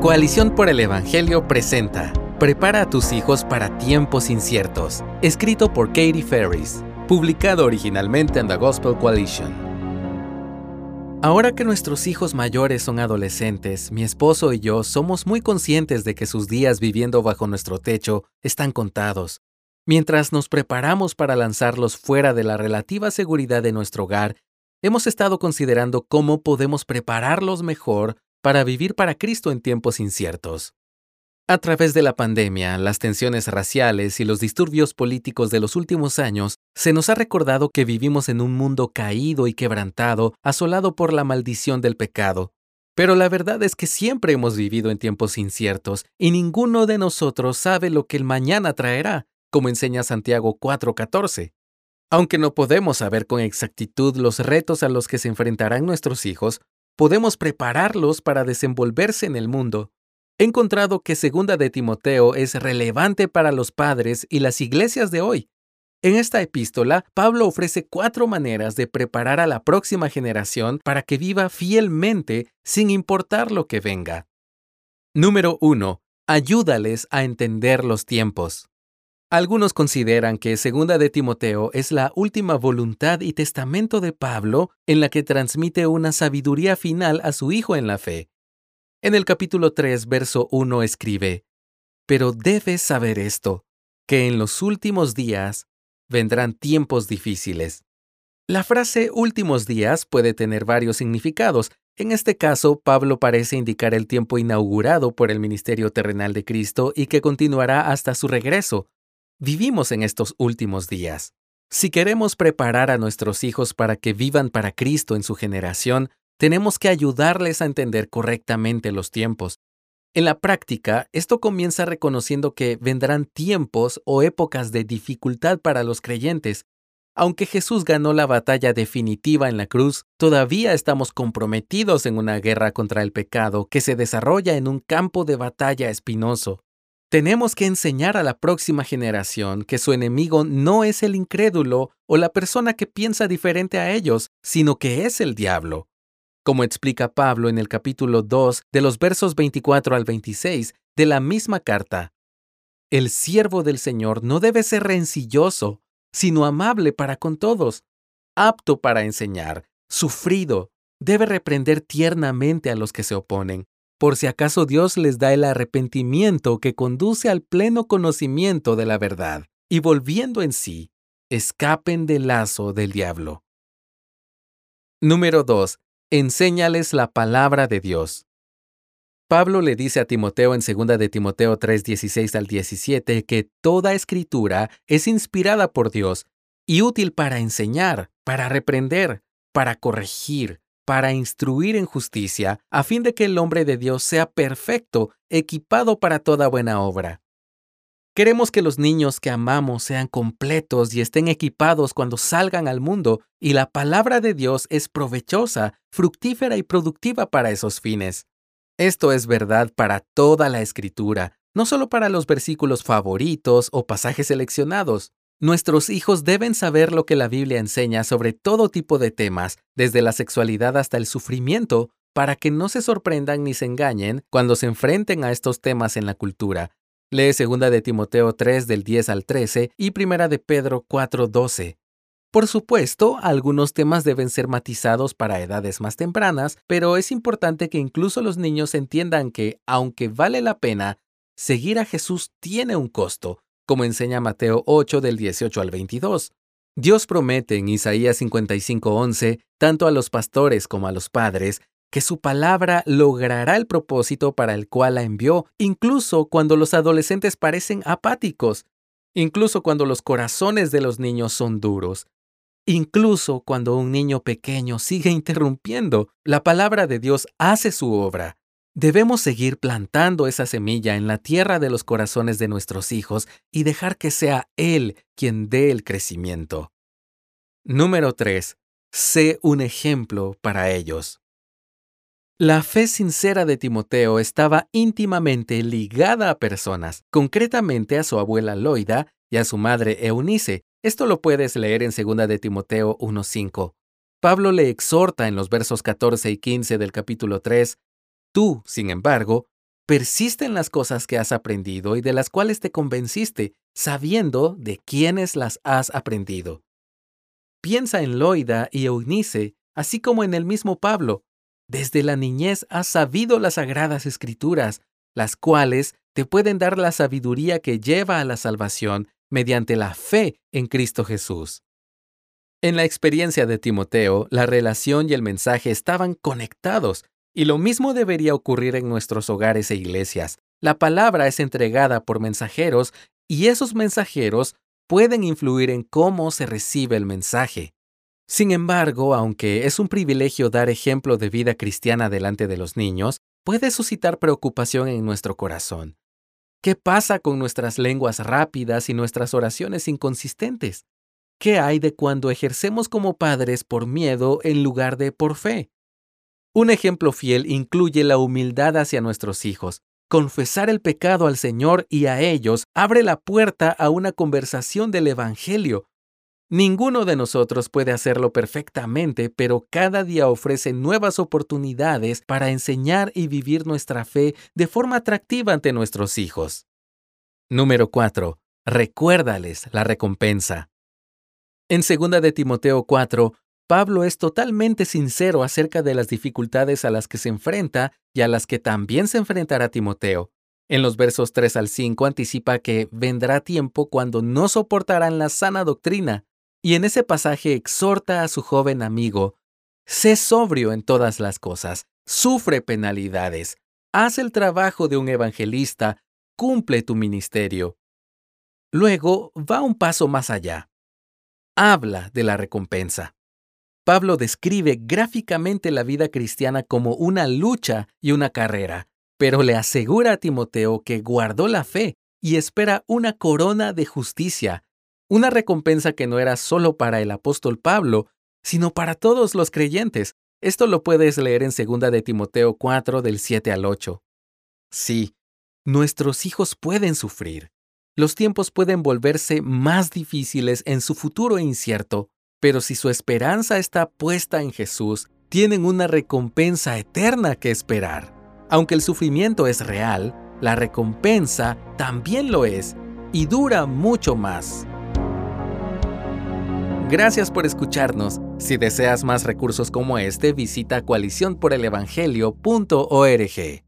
Coalición por el Evangelio presenta Prepara a tus hijos para tiempos inciertos, escrito por Katie Ferris, publicado originalmente en The Gospel Coalition. Ahora que nuestros hijos mayores son adolescentes, mi esposo y yo somos muy conscientes de que sus días viviendo bajo nuestro techo están contados. Mientras nos preparamos para lanzarlos fuera de la relativa seguridad de nuestro hogar, hemos estado considerando cómo podemos prepararlos mejor para vivir para Cristo en tiempos inciertos. A través de la pandemia, las tensiones raciales y los disturbios políticos de los últimos años, se nos ha recordado que vivimos en un mundo caído y quebrantado, asolado por la maldición del pecado. Pero la verdad es que siempre hemos vivido en tiempos inciertos y ninguno de nosotros sabe lo que el mañana traerá, como enseña Santiago 4:14. Aunque no podemos saber con exactitud los retos a los que se enfrentarán nuestros hijos, podemos prepararlos para desenvolverse en el mundo. He encontrado que Segunda de Timoteo es relevante para los padres y las iglesias de hoy. En esta epístola, Pablo ofrece cuatro maneras de preparar a la próxima generación para que viva fielmente sin importar lo que venga. Número 1. Ayúdales a entender los tiempos. Algunos consideran que Segunda de Timoteo es la última voluntad y testamento de Pablo en la que transmite una sabiduría final a su hijo en la fe. En el capítulo 3, verso 1 escribe, Pero debes saber esto, que en los últimos días vendrán tiempos difíciles. La frase últimos días puede tener varios significados. En este caso, Pablo parece indicar el tiempo inaugurado por el ministerio terrenal de Cristo y que continuará hasta su regreso, Vivimos en estos últimos días. Si queremos preparar a nuestros hijos para que vivan para Cristo en su generación, tenemos que ayudarles a entender correctamente los tiempos. En la práctica, esto comienza reconociendo que vendrán tiempos o épocas de dificultad para los creyentes. Aunque Jesús ganó la batalla definitiva en la cruz, todavía estamos comprometidos en una guerra contra el pecado que se desarrolla en un campo de batalla espinoso. Tenemos que enseñar a la próxima generación que su enemigo no es el incrédulo o la persona que piensa diferente a ellos, sino que es el diablo. Como explica Pablo en el capítulo 2 de los versos 24 al 26 de la misma carta. El siervo del Señor no debe ser rencilloso, sino amable para con todos, apto para enseñar, sufrido, debe reprender tiernamente a los que se oponen por si acaso Dios les da el arrepentimiento que conduce al pleno conocimiento de la verdad, y volviendo en sí, escapen del lazo del diablo. Número 2. Enséñales la palabra de Dios. Pablo le dice a Timoteo en 2 de Timoteo 3:16 al 17 que toda escritura es inspirada por Dios y útil para enseñar, para reprender, para corregir, para instruir en justicia, a fin de que el hombre de Dios sea perfecto, equipado para toda buena obra. Queremos que los niños que amamos sean completos y estén equipados cuando salgan al mundo, y la palabra de Dios es provechosa, fructífera y productiva para esos fines. Esto es verdad para toda la escritura, no solo para los versículos favoritos o pasajes seleccionados. Nuestros hijos deben saber lo que la Biblia enseña sobre todo tipo de temas, desde la sexualidad hasta el sufrimiento, para que no se sorprendan ni se engañen cuando se enfrenten a estos temas en la cultura. Lee 2 de Timoteo 3 del 10 al 13 y 1 de Pedro 4 12. Por supuesto, algunos temas deben ser matizados para edades más tempranas, pero es importante que incluso los niños entiendan que, aunque vale la pena, seguir a Jesús tiene un costo, como enseña Mateo 8 del 18 al 22. Dios promete en Isaías 55:11, tanto a los pastores como a los padres, que su palabra logrará el propósito para el cual la envió, incluso cuando los adolescentes parecen apáticos, incluso cuando los corazones de los niños son duros, incluso cuando un niño pequeño sigue interrumpiendo, la palabra de Dios hace su obra. Debemos seguir plantando esa semilla en la tierra de los corazones de nuestros hijos y dejar que sea Él quien dé el crecimiento. Número 3. Sé un ejemplo para ellos. La fe sincera de Timoteo estaba íntimamente ligada a personas, concretamente a su abuela Loida y a su madre Eunice. Esto lo puedes leer en 2 de Timoteo 1.5. Pablo le exhorta en los versos 14 y 15 del capítulo 3 Tú, sin embargo, Persiste en las cosas que has aprendido y de las cuales te convenciste, sabiendo de quiénes las has aprendido. Piensa en Loida y Eunice, así como en el mismo Pablo. Desde la niñez has sabido las sagradas escrituras, las cuales te pueden dar la sabiduría que lleva a la salvación mediante la fe en Cristo Jesús. En la experiencia de Timoteo, la relación y el mensaje estaban conectados, y lo mismo debería ocurrir en nuestros hogares e iglesias. La palabra es entregada por mensajeros y esos mensajeros pueden influir en cómo se recibe el mensaje. Sin embargo, aunque es un privilegio dar ejemplo de vida cristiana delante de los niños, puede suscitar preocupación en nuestro corazón. ¿Qué pasa con nuestras lenguas rápidas y nuestras oraciones inconsistentes? ¿Qué hay de cuando ejercemos como padres por miedo en lugar de por fe? Un ejemplo fiel incluye la humildad hacia nuestros hijos. Confesar el pecado al Señor y a ellos abre la puerta a una conversación del Evangelio. Ninguno de nosotros puede hacerlo perfectamente, pero cada día ofrece nuevas oportunidades para enseñar y vivir nuestra fe de forma atractiva ante nuestros hijos. Número 4. Recuérdales la recompensa. En 2 de Timoteo 4, Pablo es totalmente sincero acerca de las dificultades a las que se enfrenta y a las que también se enfrentará Timoteo. En los versos 3 al 5 anticipa que vendrá tiempo cuando no soportarán la sana doctrina, y en ese pasaje exhorta a su joven amigo, sé sobrio en todas las cosas, sufre penalidades, haz el trabajo de un evangelista, cumple tu ministerio. Luego va un paso más allá habla de la recompensa. Pablo describe gráficamente la vida cristiana como una lucha y una carrera, pero le asegura a Timoteo que guardó la fe y espera una corona de justicia, una recompensa que no era solo para el apóstol Pablo, sino para todos los creyentes. Esto lo puedes leer en 2 de Timoteo 4 del 7 al 8. Sí, nuestros hijos pueden sufrir, los tiempos pueden volverse más difíciles en su futuro incierto, pero si su esperanza está puesta en Jesús, tienen una recompensa eterna que esperar. Aunque el sufrimiento es real, la recompensa también lo es y dura mucho más. Gracias por escucharnos. Si deseas más recursos como este, visita coaliciónporelevangelio.org.